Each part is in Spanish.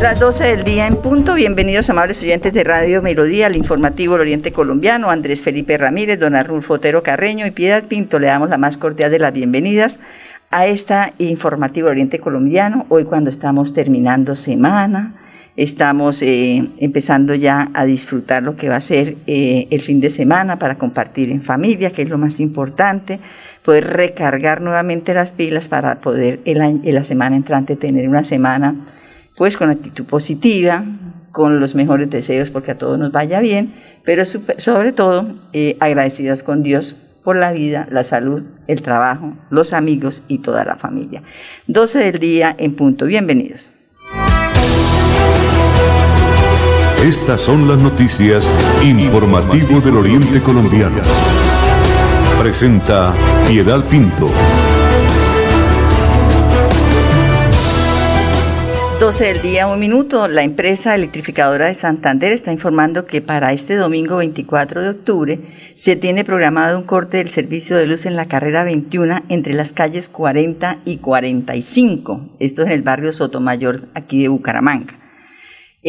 Las 12 del día en punto. Bienvenidos, amables oyentes de Radio Melodía, al informativo del Oriente Colombiano. Andrés Felipe Ramírez, don Arnulfo Otero Carreño y Piedad Pinto. Le damos la más cordial de las bienvenidas a esta informativo Oriente Colombiano. Hoy, cuando estamos terminando semana, estamos eh, empezando ya a disfrutar lo que va a ser eh, el fin de semana para compartir en familia, que es lo más importante poder recargar nuevamente las pilas para poder en la semana entrante tener una semana pues con actitud positiva, con los mejores deseos porque a todos nos vaya bien, pero sobre todo eh, agradecidas con Dios por la vida, la salud, el trabajo, los amigos y toda la familia. 12 del día en punto. Bienvenidos. Estas son las noticias informativo del Oriente Colombiano. Presenta Piedad Pinto. 12 del día, un minuto. La empresa electrificadora de Santander está informando que para este domingo 24 de octubre se tiene programado un corte del servicio de luz en la carrera 21 entre las calles 40 y 45. Esto es en el barrio Sotomayor, aquí de Bucaramanga.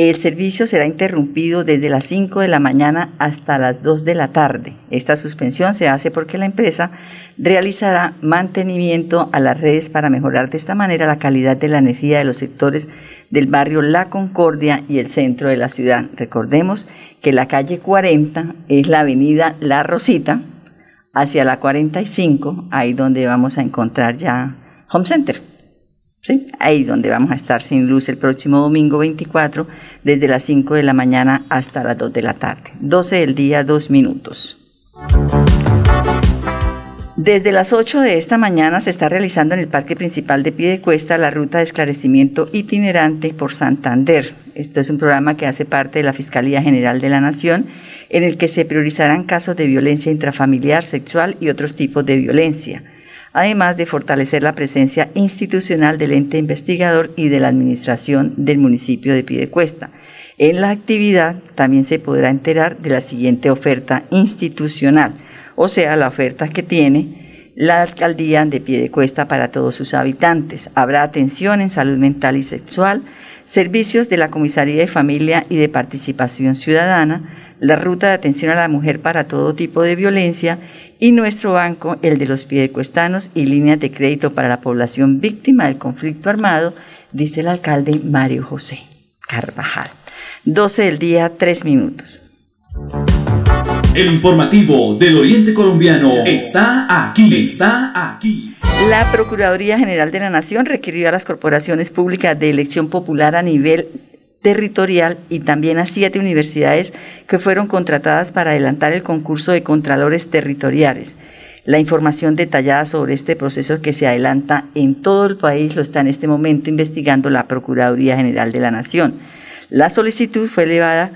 El servicio será interrumpido desde las 5 de la mañana hasta las 2 de la tarde. Esta suspensión se hace porque la empresa realizará mantenimiento a las redes para mejorar de esta manera la calidad de la energía de los sectores del barrio La Concordia y el centro de la ciudad. Recordemos que la calle 40 es la avenida La Rosita hacia la 45, ahí donde vamos a encontrar ya Home Center. ¿Sí? Ahí donde vamos a estar sin luz el próximo domingo 24, desde las 5 de la mañana hasta las 2 de la tarde. 12 del día, 2 minutos. Desde las 8 de esta mañana se está realizando en el Parque Principal de Piedecuesta la ruta de esclarecimiento itinerante por Santander. Esto es un programa que hace parte de la Fiscalía General de la Nación, en el que se priorizarán casos de violencia intrafamiliar, sexual y otros tipos de violencia, además de fortalecer la presencia institucional del ente investigador y de la administración del municipio de Piedecuesta. En la actividad también se podrá enterar de la siguiente oferta institucional – o sea, la oferta que tiene la alcaldía de Piedecuesta para todos sus habitantes. Habrá atención en salud mental y sexual, servicios de la Comisaría de Familia y de Participación Ciudadana, la ruta de atención a la mujer para todo tipo de violencia y nuestro banco, el de los piedecuestanos y líneas de crédito para la población víctima del conflicto armado, dice el alcalde Mario José Carvajal. 12 del día, 3 minutos. El informativo del Oriente Colombiano está aquí, está aquí. La Procuraduría General de la Nación requirió a las corporaciones públicas de elección popular a nivel territorial y también a siete universidades que fueron contratadas para adelantar el concurso de contralores territoriales. La información detallada sobre este proceso que se adelanta en todo el país lo está en este momento investigando la Procuraduría General de la Nación. La solicitud fue elevada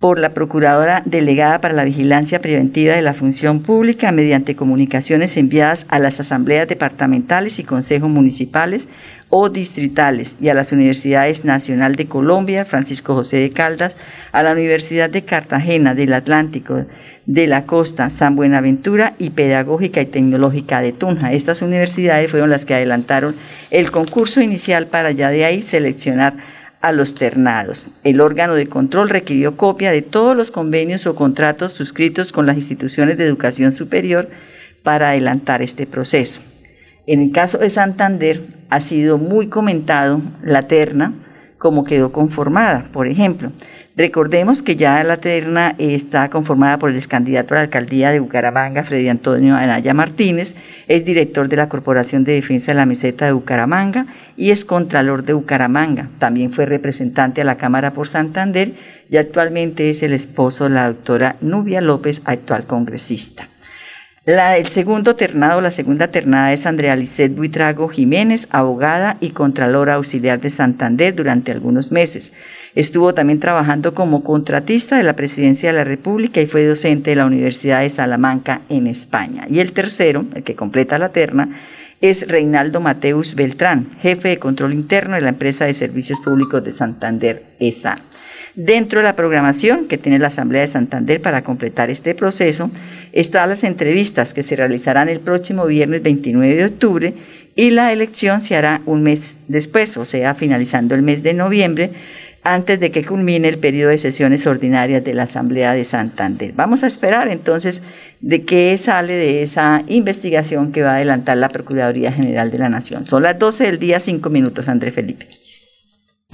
por la Procuradora Delegada para la Vigilancia Preventiva de la Función Pública mediante comunicaciones enviadas a las asambleas departamentales y consejos municipales o distritales y a las Universidades Nacional de Colombia, Francisco José de Caldas, a la Universidad de Cartagena del Atlántico, de la Costa, San Buenaventura y Pedagógica y Tecnológica de Tunja. Estas universidades fueron las que adelantaron el concurso inicial para ya de ahí seleccionar a los ternados. El órgano de control requirió copia de todos los convenios o contratos suscritos con las instituciones de educación superior para adelantar este proceso. En el caso de Santander ha sido muy comentado la terna como quedó conformada, por ejemplo. Recordemos que ya la terna está conformada por el ex candidato a la alcaldía de Bucaramanga, Freddy Antonio Anaya Martínez, es director de la Corporación de Defensa de la Meseta de Bucaramanga y es contralor de Bucaramanga. También fue representante a la Cámara por Santander y actualmente es el esposo de la doctora Nubia López, actual congresista. El segundo ternado, la segunda ternada es Andrea Lisset Buitrago Jiménez, abogada y contralora auxiliar de Santander durante algunos meses. Estuvo también trabajando como contratista de la Presidencia de la República y fue docente de la Universidad de Salamanca en España. Y el tercero, el que completa la terna, es Reinaldo Mateus Beltrán, jefe de control interno de la empresa de servicios públicos de Santander, ESA. Dentro de la programación que tiene la Asamblea de Santander para completar este proceso, están las entrevistas que se realizarán el próximo viernes 29 de octubre y la elección se hará un mes después, o sea, finalizando el mes de noviembre, antes de que culmine el periodo de sesiones ordinarias de la Asamblea de Santander. Vamos a esperar entonces de qué sale de esa investigación que va a adelantar la Procuraduría General de la Nación. Son las 12 del día, 5 minutos, André Felipe.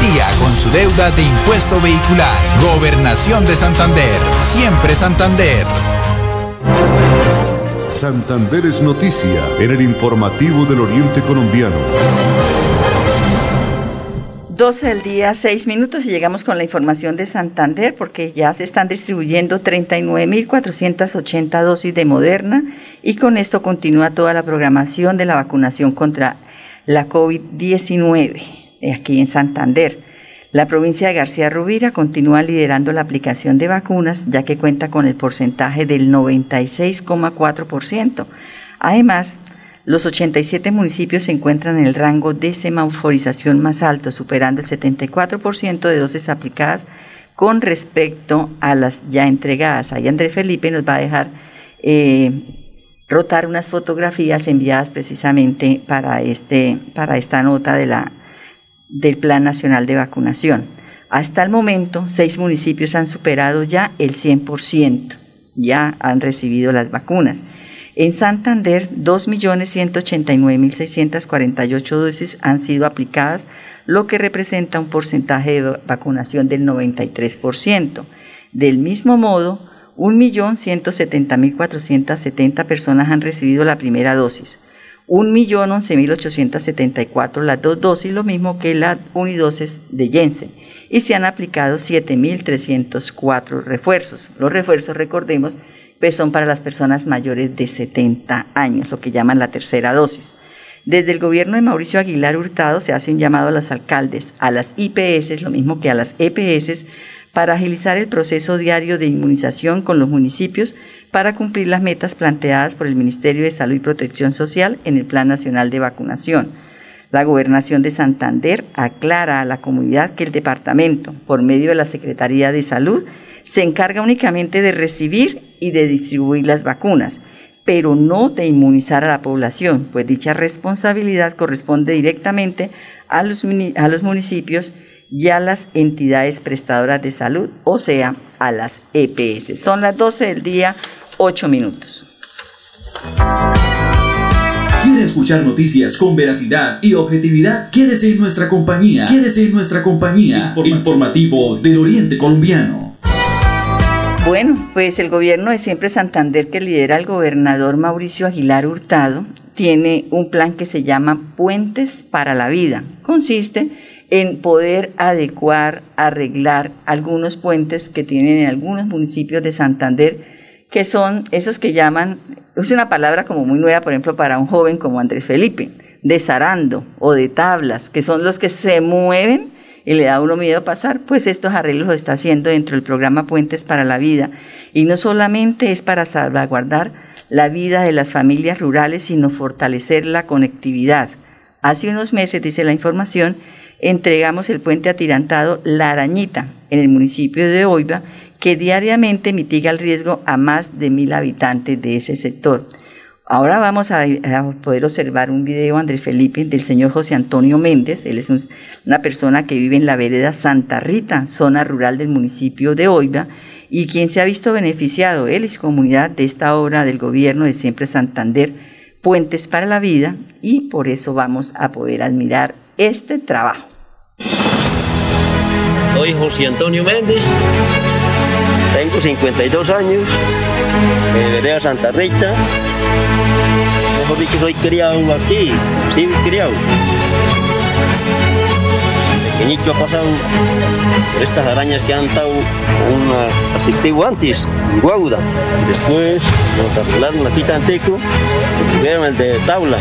día con su deuda de impuesto vehicular. Gobernación de Santander. Siempre Santander. Santander es noticia en el informativo del Oriente Colombiano. 12 del día, 6 minutos y llegamos con la información de Santander porque ya se están distribuyendo 39.480 dosis de Moderna y con esto continúa toda la programación de la vacunación contra la COVID-19 aquí en Santander. La provincia de García Rubira continúa liderando la aplicación de vacunas, ya que cuenta con el porcentaje del 96,4%. Además, los 87 municipios se encuentran en el rango de semaforización más alto, superando el 74% de dosis aplicadas con respecto a las ya entregadas. Ahí Andrés Felipe nos va a dejar eh, rotar unas fotografías enviadas precisamente para, este, para esta nota de la del Plan Nacional de Vacunación. Hasta el momento, seis municipios han superado ya el 100%, ya han recibido las vacunas. En Santander, 2.189.648 dosis han sido aplicadas, lo que representa un porcentaje de vacunación del 93%. Del mismo modo, 1.170.470 personas han recibido la primera dosis. 1.011.874 las dos dosis, lo mismo que la unidosis de Jensen, y se han aplicado 7.304 refuerzos. Los refuerzos, recordemos, pues son para las personas mayores de 70 años, lo que llaman la tercera dosis. Desde el gobierno de Mauricio Aguilar Hurtado se hace un llamado a los alcaldes, a las IPS, lo mismo que a las EPS, para agilizar el proceso diario de inmunización con los municipios para cumplir las metas planteadas por el Ministerio de Salud y Protección Social en el Plan Nacional de Vacunación. La Gobernación de Santander aclara a la comunidad que el departamento, por medio de la Secretaría de Salud, se encarga únicamente de recibir y de distribuir las vacunas, pero no de inmunizar a la población, pues dicha responsabilidad corresponde directamente a los, a los municipios y a las entidades prestadoras de salud, o sea, a las EPS. Son las 12 del día, 8 minutos. ¿Quiere escuchar noticias con veracidad y objetividad? Quédese en nuestra compañía. Quédese en nuestra compañía. Informativo del Oriente Colombiano. Bueno, pues el gobierno de Siempre Santander que lidera el gobernador Mauricio Aguilar Hurtado tiene un plan que se llama Puentes para la Vida. Consiste en poder adecuar, arreglar algunos puentes que tienen en algunos municipios de Santander, que son esos que llaman, es una palabra como muy nueva, por ejemplo, para un joven como Andrés Felipe, de zarando o de tablas, que son los que se mueven y le da uno miedo pasar, pues estos arreglos lo está haciendo dentro del programa Puentes para la Vida. Y no solamente es para salvaguardar la vida de las familias rurales, sino fortalecer la conectividad. Hace unos meses, dice la información, entregamos el puente atirantado La Arañita en el municipio de Oiva, que diariamente mitiga el riesgo a más de mil habitantes de ese sector. Ahora vamos a, poder observar un video, Andrés Felipe, del señor José Antonio Méndez. Él es una persona que vive en la vereda Santa Rita, zona rural del municipio de Oiva, y quien se ha visto beneficiado, él y comunidad, de esta obra del gobierno de Siempre Santander, Puentes para la Vida, y por eso vamos a poder admirar este trabajo. Soy José Antonio Méndez, tengo 52 años, de Vereda Santa Rita, mejor dicho soy criado aquí, sí, criado pequeñito ha pasado por estas arañas que han estado una, asistido antes, en Guauda. Después nos arreglaron aquí Tanteco, tuvieron el de tabla.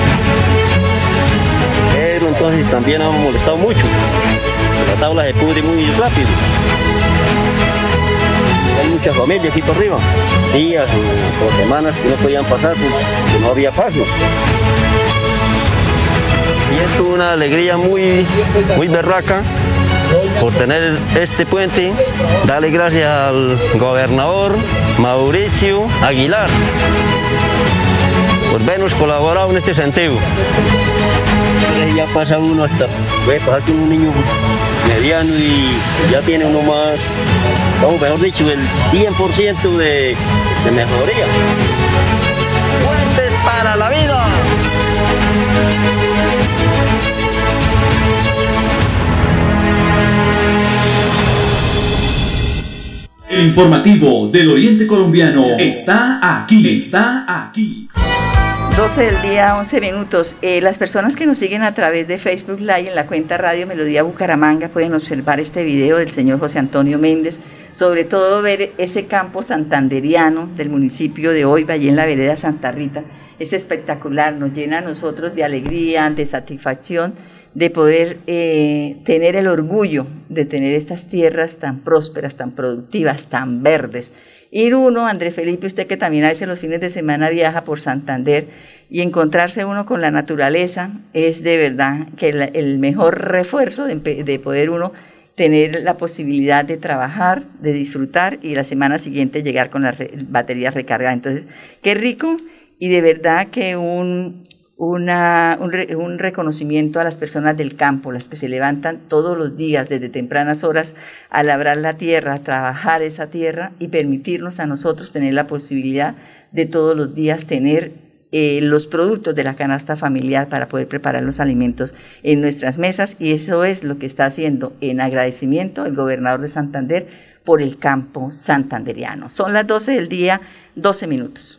Pero entonces también ha molestado mucho. La tabla se pudre muy rápido. Muchas familias aquí por arriba, días o, semanas que no podían pasar porque no había paso. Y esto es una alegría muy, muy berraca por tener este puente. Dale gracias al gobernador Mauricio Aguilar por vernos colaborado en este sentido. Ya pasa uno hasta, puede pasar un niño mediano y ya tiene uno más, vamos, mejor dicho, el 100% de, de mejoría. Puentes para la vida. El informativo del Oriente Colombiano está aquí, está aquí. 12 del día, 11 minutos. Eh, las personas que nos siguen a través de Facebook Live en la cuenta Radio Melodía Bucaramanga pueden observar este video del señor José Antonio Méndez, sobre todo ver ese campo santanderiano del municipio de hoy, allí en la vereda Santa Rita. Es espectacular, nos llena a nosotros de alegría, de satisfacción de poder eh, tener el orgullo de tener estas tierras tan prósperas, tan productivas, tan verdes. Ir uno, André Felipe, usted que también a veces los fines de semana viaja por Santander y encontrarse uno con la naturaleza es de verdad que el, mejor refuerzo de, poder uno tener la posibilidad de trabajar, de disfrutar y la semana siguiente llegar con la batería recargada. Entonces, qué rico y de verdad que un, una, un, reconocimiento a las personas del campo, las que se levantan todos los días desde tempranas horas a labrar la tierra, a trabajar esa tierra y permitirnos a nosotros tener la posibilidad de todos los días tener eh, los productos de la canasta familiar para poder preparar los alimentos en nuestras mesas y eso es lo que está haciendo en agradecimiento el gobernador de Santander por el campo santanderiano. Son las 12 del día, 12 minutos.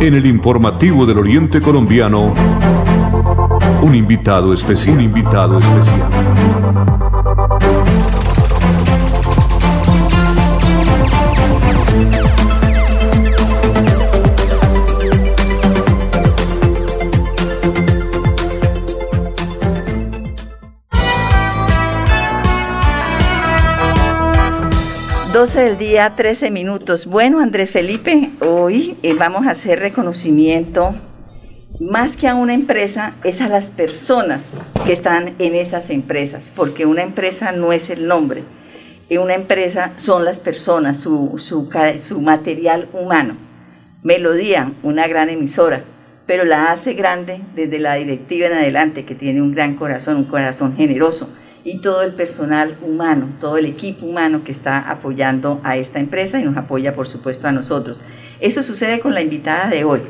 En el informativo del Oriente Colombiano, un invitado especial. Invitado especial. 12 del día, 13 minutos. Bueno, Andrés Felipe, hoy eh, vamos a hacer reconocimiento más que a una empresa, es a las personas que están en esas empresas, porque una empresa no es el nombre, una empresa son las personas, su, su material humano. Melodía, una gran emisora, pero la hace grande desde la directiva en adelante, que tiene un gran corazón, un corazón generoso y todo el personal humano, todo el equipo humano que está apoyando a esta empresa y nos apoya por supuesto a nosotros. Eso sucede con la invitada de hoy,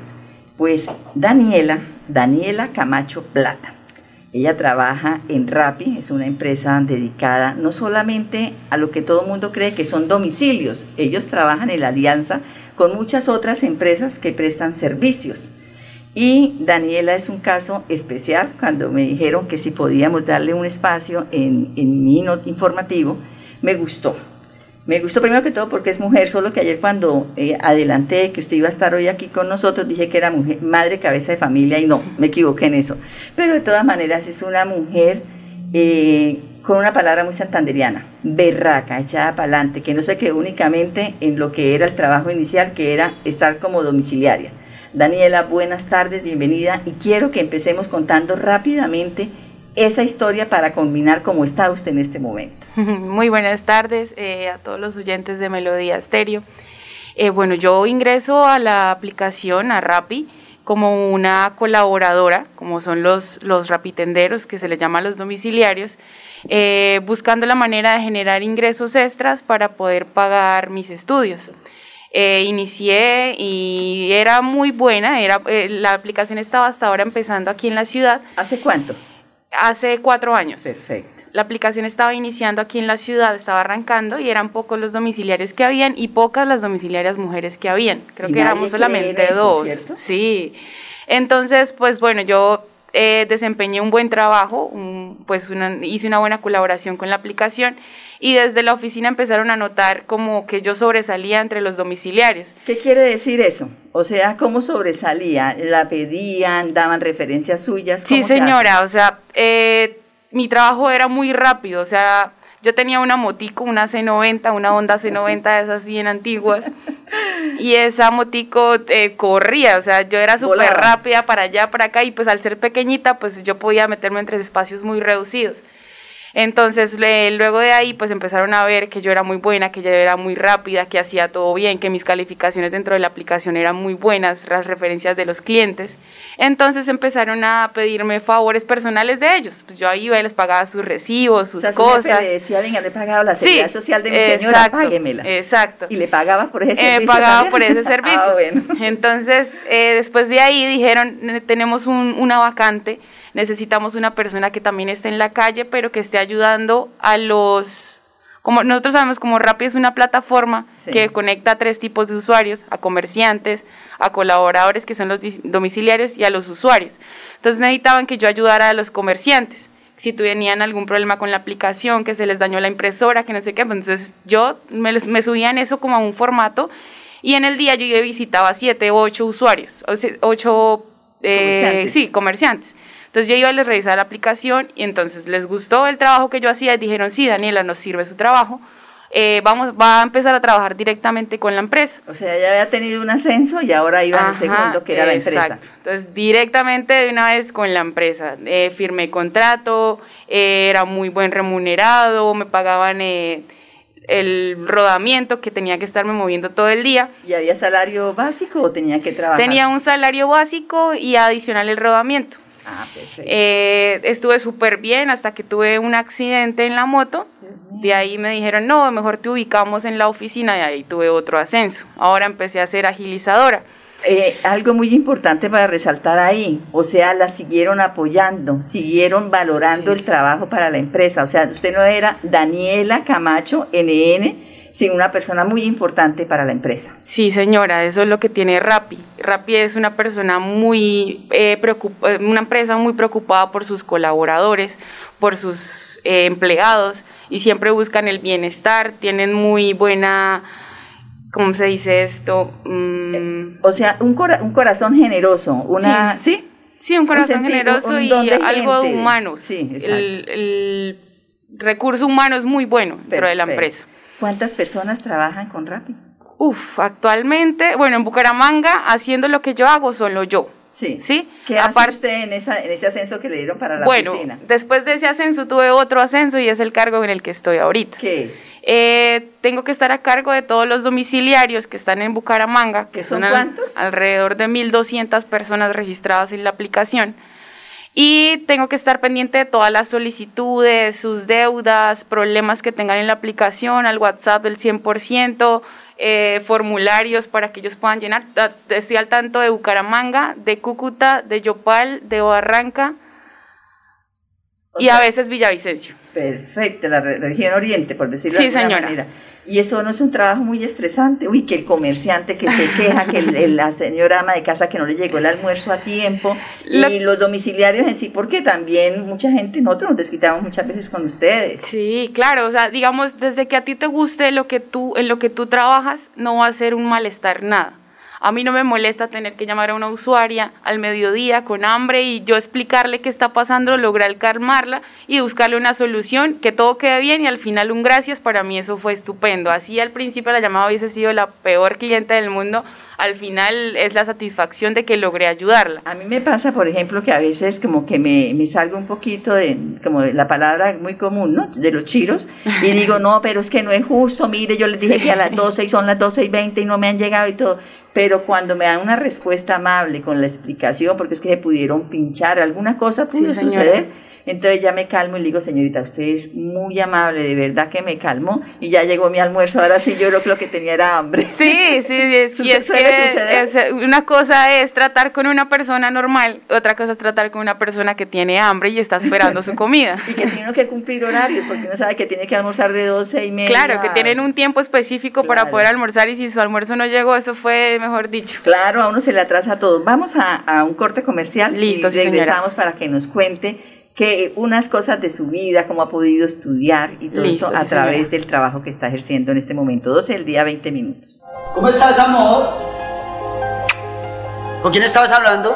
pues Daniela, Daniela Camacho Plata. Ella trabaja en Rappi, es una empresa dedicada no solamente a lo que todo el mundo cree que son domicilios, ellos trabajan en la alianza con muchas otras empresas que prestan servicios y Daniela es un caso especial cuando me dijeron que si podíamos darle un espacio en, en mi informativo, me gustó. Me gustó primero que todo porque es mujer, solo que ayer cuando eh, adelanté que usted iba a estar hoy aquí con nosotros, dije que era mujer, madre, cabeza de familia y no, me equivoqué en eso. Pero de todas maneras es una mujer eh, con una palabra muy santanderiana, berraca, echada para adelante, que no se quedó únicamente en lo que era el trabajo inicial, que era estar como domiciliaria. Daniela, buenas tardes, bienvenida y quiero que empecemos contando rápidamente esa historia para combinar cómo está usted en este momento. Muy buenas tardes eh, a todos los oyentes de Melodía Estéreo. Eh, bueno, yo ingreso a la aplicación, a Rappi, como una colaboradora, como son los, los rapitenderos, que se les llama los domiciliarios, eh, buscando la manera de generar ingresos extras para poder pagar mis estudios. Eh, inicié y era muy buena, era, eh, la aplicación estaba hasta ahora empezando aquí en la ciudad. ¿Hace cuánto? Hace cuatro años. Perfecto la aplicación estaba iniciando aquí en la ciudad, estaba arrancando y eran pocos los domiciliarios que habían y pocas las domiciliarias mujeres que habían. Creo que éramos solamente dos. Sí. Entonces, pues bueno, yo eh, desempeñé un buen trabajo, pues hice una buena colaboración con la aplicación y desde la oficina empezaron a notar como que yo sobresalía entre los domiciliarios. ¿Qué quiere decir eso? O sea, ¿cómo sobresalía? ¿La pedían? ¿Daban referencias suyas? Sí, señora, o sea, eh, mi trabajo era muy rápido, o sea, yo tenía una motico, una C90, una Honda C90 de esas bien antiguas, y esa motico eh, corría, o sea, yo era súper rápida para allá, para acá, y pues al ser pequeñita, pues yo podía meterme entre espacios muy reducidos. Entonces, luego de ahí, pues empezaron a ver que yo era muy buena, que yo era muy rápida, que hacía todo bien, que mis calificaciones dentro de la aplicación eran muy buenas, las referencias de los clientes. Entonces empezaron a pedirme favores personales de ellos. Pues yo iba y les pagaba sus recibos, sus cosas. le decía, venga, le pagaba la seguridad social de mi señora, exacto, páguemela. Exacto. Y le pagaba por ese servicio. Me pagaba por ese servicio. ah, bueno. Entonces, eh, después de ahí dijeron, tenemos un, una vacante necesitamos una persona que también esté en la calle, pero que esté ayudando a los, como nosotros sabemos, como Rappi es una plataforma que conecta a tres tipos de usuarios, a comerciantes, a colaboradores que son los domiciliarios y a los usuarios. Entonces necesitaban que yo ayudara a los comerciantes si tenían algún problema con la aplicación, que se les dañó la impresora, que no sé qué, pues entonces yo me, me subía en eso como a un formato y en el día yo visitaba siete, ocho usuarios, ocho, eh, sí, comerciantes. Entonces yo iba a les revisar la aplicación y entonces les gustó el trabajo que yo hacía y dijeron, sí, Daniela, nos sirve su trabajo. Eh, vamos, va a empezar a trabajar directamente con la empresa. O sea, ya había tenido un ascenso y ahora iba al segundo, que era la empresa. Exacto. Entonces, directamente de una vez con la empresa. Eh, firmé contrato, eh, era muy buen remunerado, me pagaban el rodamiento que tenía que estarme moviendo todo el día. ¿Y había salario básico o tenía que trabajar? Tenía un salario básico y adicional el rodamiento. Ah, perfecto. Eh, estuve súper bien hasta que tuve un accidente en la moto. De ahí me dijeron, no, mejor te ubicamos en la oficina y ahí tuve otro ascenso. Ahora empecé a ser agilizadora. Eh, algo muy importante para resaltar ahí, o sea, la siguieron apoyando, siguieron valorando el trabajo para la empresa. O sea, usted no era Daniela Camacho, NN, sin una persona muy importante para la empresa. Sí, señora, eso es lo que tiene Rappi. Rappi es una persona muy eh, eh, una empresa muy preocupada por sus colaboradores, por sus eh, empleados y siempre buscan el bienestar, tienen muy buena, ¿cómo se dice esto? Mm. o sea, un, un corazón generoso, una, ¿sí? ¿sí? un corazón generoso y algo humano. Sí, el, el, recurso humano es muy bueno dentro de la empresa. ¿Cuántas personas trabajan con Rappi? Uf, actualmente, bueno, en Bucaramanga, haciendo lo que yo hago, solo yo. Sí. ¿Sí? ¿Qué hace usted en, esa, en ese ascenso que le dieron para la bueno, oficina? después de ese ascenso tuve otro ascenso y es el cargo en el que estoy ahorita. ¿Qué es? Eh, tengo que estar a cargo de todos los domiciliarios que están en Bucaramanga. que son, cuántos? alrededor de 1.200 personas registradas en la aplicación y tengo que estar pendiente de todas las solicitudes, sus deudas, problemas que tengan en la aplicación, al WhatsApp del 100%, eh, formularios para que ellos puedan llenar. Estoy al tanto de Bucaramanga, de Cúcuta, de Yopal, de Barranca y a veces Villavicencio. Perfecto, la región oriente, por decirlo de alguna manera. Y eso no es un trabajo muy estresante. Uy, que el comerciante que se queja, que la señora ama de casa que no le llegó el almuerzo a tiempo, y los domiciliarios en sí, porque también mucha gente, nosotros nos desquitamos muchas veces con ustedes. Sí, claro, o sea, digamos, desde que a ti te guste lo que tú, en lo que tú trabajas, no va a ser un malestar nada. A mí no me molesta tener que llamar a una usuaria al mediodía con hambre y yo explicarle qué está pasando, lograr calmarla y buscarle una solución, que todo quede bien y al final un gracias, para mí eso fue estupendo. Así al principio la llamada hubiese sido la peor cliente del mundo, al final es la satisfacción de que logré ayudarla. A mí me pasa, por ejemplo, que a veces como que me, me salgo un poquito de, como de la palabra muy común, ¿no? De los chiros, y digo, no, pero es que no es justo, mire, yo les dije que a las 12 y son las 12 y 20 y no me han llegado y todo pero cuando me dan una respuesta amable con la explicación, porque es que se pudieron pinchar, alguna cosa pudo suceder, entonces ya me calmo y le digo, señorita, usted es muy amable, de verdad que me calmó y ya llegó mi almuerzo, ahora sí yo creo que lo que tenía era hambre. Sí, sí, es, y es que una cosa es tratar con una persona normal, otra cosa es tratar con una persona que tiene hambre y está esperando su comida. y que tiene que cumplir horarios, porque uno sabe que tiene que almorzar de 12 y media. Claro, que tienen un tiempo específico para poder almorzar y si su almuerzo no llegó, eso fue mejor dicho. Claro, a uno se le atrasa todo. Vamos a, un corte comercial Listo, y regresamos para que nos cuente que unas cosas de su vida, cómo ha podido estudiar y todo esto a través del trabajo que está ejerciendo en este momento. 12 del día, 20 minutos. ¿Cómo estás, amor? ¿Con quién estabas hablando?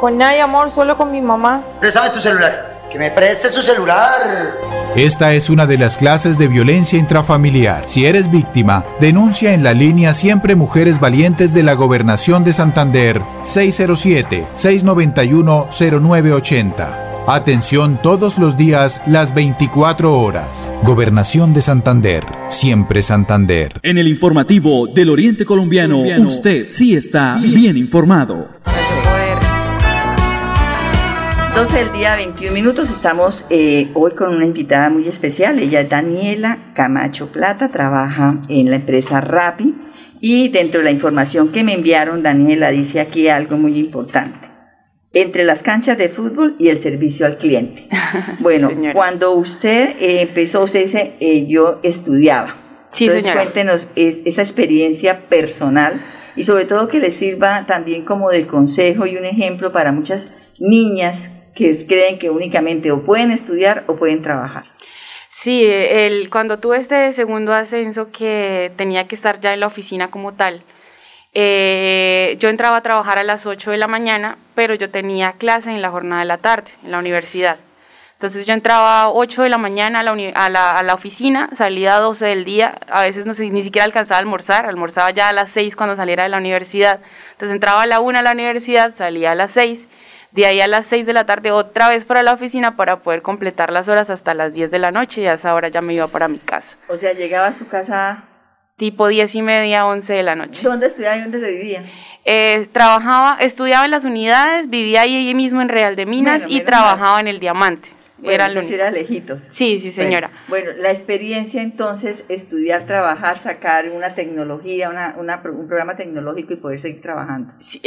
Con nadie, amor, solo con mi mamá. Préstame tu celular. Que me prestes tu celular. Esta es una de las clases de violencia intrafamiliar. Si eres víctima, denuncia en la línea Siempre Mujeres Valientes de la Gobernación de Santander 607-691-0980. Atención todos los días, las 24 horas. Gobernación de Santander. Siempre Santander. En el informativo del Oriente Colombiano, usted sí está bien informado. 12 del día, 21 minutos. Estamos eh, hoy con una invitada muy especial. Ella es Daniela Camacho Plata, trabaja en la empresa Rappi. Y dentro de la información que me enviaron, Daniela dice aquí algo muy importante entre las canchas de fútbol y el servicio al cliente. Bueno, cuando usted eh, empezó, usted dice, eh, yo estudiaba. Sí, Entonces cuéntenos esa experiencia personal y sobre todo que le sirva también como de consejo y un ejemplo para muchas niñas que creen que únicamente o pueden estudiar o pueden trabajar. Sí, el, cuando tuve este segundo ascenso que tenía que estar ya en la oficina como tal, eh, yo entraba a trabajar a las 8 de la mañana, pero yo tenía clase en la jornada de la tarde, en la universidad. Entonces yo entraba a 8 de la mañana a la, a la, a la oficina, salía a 12 del día, a veces no sé, ni siquiera alcanzaba a almorzar, almorzaba ya a las 6 cuando saliera de la universidad. Entonces entraba a la 1 a la universidad, salía a las 6, de ahí a las 6 de la tarde otra vez para la oficina para poder completar las horas hasta las 10 de la noche y a esa hora ya me iba para mi casa. O sea, llegaba a su casa tipo diez y media, once de la noche. ¿Dónde estudiaba y dónde se vivía? Eh, trabajaba, estudiaba en las unidades, vivía ahí mismo en Real de Minas y trabajaba en el Diamante. era, era lejitos. Sí, sí, señora. Bueno, la experiencia entonces, estudiar, trabajar, sacar una tecnología, una, un programa tecnológico y poder seguir trabajando. Sí,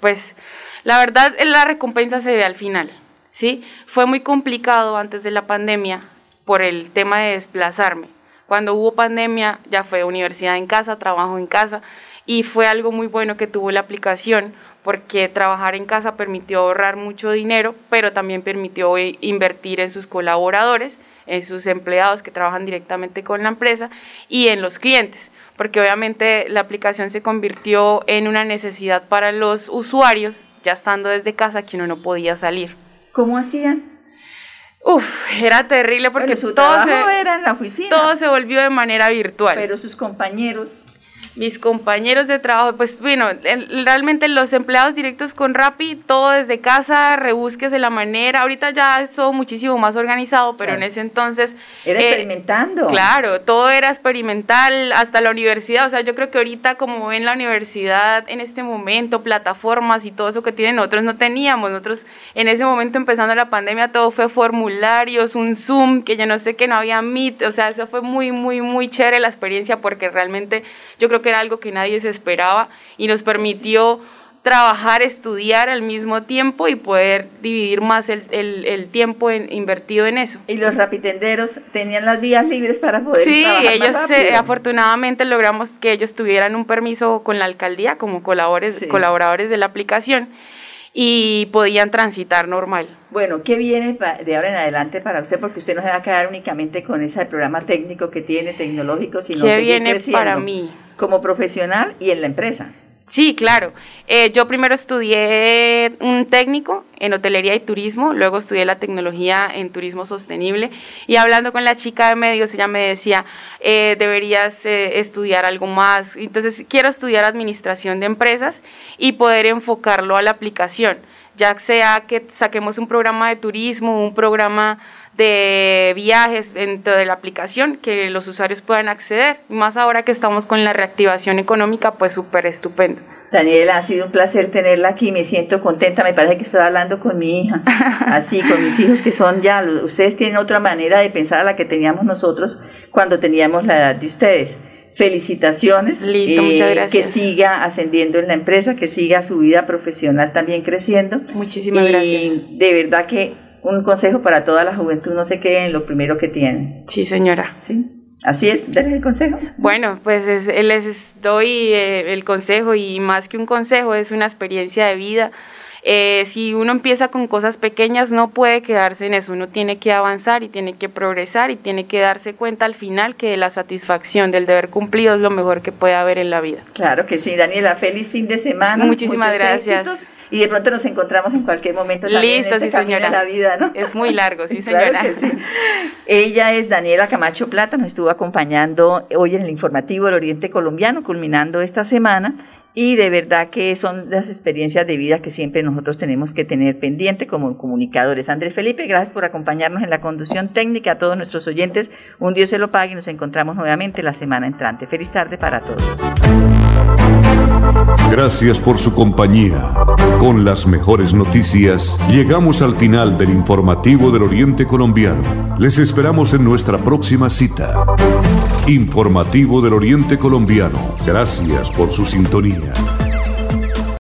pues la verdad, la recompensa se ve al final. ¿sí? Fue muy complicado antes de la pandemia por el tema de desplazarme cuando hubo pandemia ya fue universidad en casa, trabajo en casa y fue algo muy bueno que tuvo la aplicación porque trabajar en casa permitió ahorrar mucho dinero, pero también permitió invertir en sus colaboradores, en sus empleados que trabajan directamente con la empresa y en los clientes, porque obviamente la aplicación se convirtió en una necesidad para los usuarios, ya estando desde casa que uno no podía salir. ¿Cómo hacían? Uf, era terrible porque su todo se, era en la oficina. Todo se volvió de manera virtual. Pero sus compañeros mis compañeros de trabajo, pues bueno, realmente los empleados directos con Rappi, todo desde casa, rebúsquese la manera, ahorita ya es todo muchísimo más organizado, pero en ese entonces... Era eh, experimentando. Claro, todo era experimental, hasta la universidad, o sea, yo creo que ahorita como ven la universidad en este momento, plataformas y todo eso que tienen, nosotros no teníamos, nosotros en ese momento empezando la pandemia todo fue formularios, un Zoom, que yo no sé que no había Meet, o sea, eso fue muy, muy, muy chévere la experiencia porque realmente yo creo que era algo que nadie se esperaba y nos permitió trabajar, estudiar al mismo tiempo y poder dividir más el, el, tiempo invertido en eso. ¿Y los rapitenderos tenían las vías libres para poder sí, ellos afortunadamente logramos que ellos tuvieran un permiso con la alcaldía como colaboradores, colaboradores de la aplicación y podían transitar normal. Bueno, ¿qué viene de ahora en adelante para usted? Porque usted no se va a quedar únicamente con ese programa técnico que tiene, tecnológico, sino ¿Qué viene para mí? como profesional y en la empresa. Sí, claro. Eh, yo primero estudié un técnico en hotelería y turismo, luego estudié la tecnología en turismo sostenible y hablando con la chica de medios, ella me decía, eh, deberías eh, estudiar algo más. Entonces, quiero estudiar administración de empresas y poder enfocarlo a la aplicación, ya sea que saquemos un programa de turismo, un programa de viajes dentro de la aplicación que los usuarios puedan acceder. Más ahora que estamos con la reactivación económica, pues súper estupendo. Daniela, ha sido un placer tenerla aquí, me siento contenta, me parece que estoy hablando con mi hija, así, con mis hijos que son ya, ustedes tienen otra manera de pensar a la que teníamos nosotros cuando teníamos la edad de ustedes. Felicitaciones, Listo, muchas gracias. que siga ascendiendo en la empresa, que siga su vida profesional también creciendo. Muchísimas y gracias. De verdad que un consejo para toda la juventud, no se quede en lo primero que tienen. Sí, señora. Sí. Así es, denle el consejo. Bueno, pues les doy eh, el consejo y más que un consejo, es una experiencia de vida. Eh, si uno empieza con cosas pequeñas, no puede quedarse en eso, uno tiene que avanzar y tiene que progresar y tiene que darse cuenta al final que la satisfacción del deber cumplido es lo mejor que puede haber en la vida. Claro que sí, Daniela, feliz fin de semana. Muchísimas gracias y de pronto nos encontramos en cualquier momento también Listo, en este sí, señora. la vida, ¿no? Es muy largo, sí, señora. Ella es Daniela Camacho Plata, nos estuvo acompañando hoy en el informativo del Oriente Colombiano, culminando esta semana. Y de verdad que son las experiencias de vida que siempre nosotros tenemos que tener pendiente como comunicadores. Andrés Felipe, gracias por acompañarnos en la conducción técnica. A todos nuestros oyentes, un Dios se lo pague y nos encontramos nuevamente la semana entrante. Feliz tarde para todos. Gracias por su compañía. Con las mejores noticias, llegamos al final del informativo del Oriente Colombiano. Les esperamos en nuestra próxima cita. Informativo del Oriente Colombiano. Gracias por su sintonía.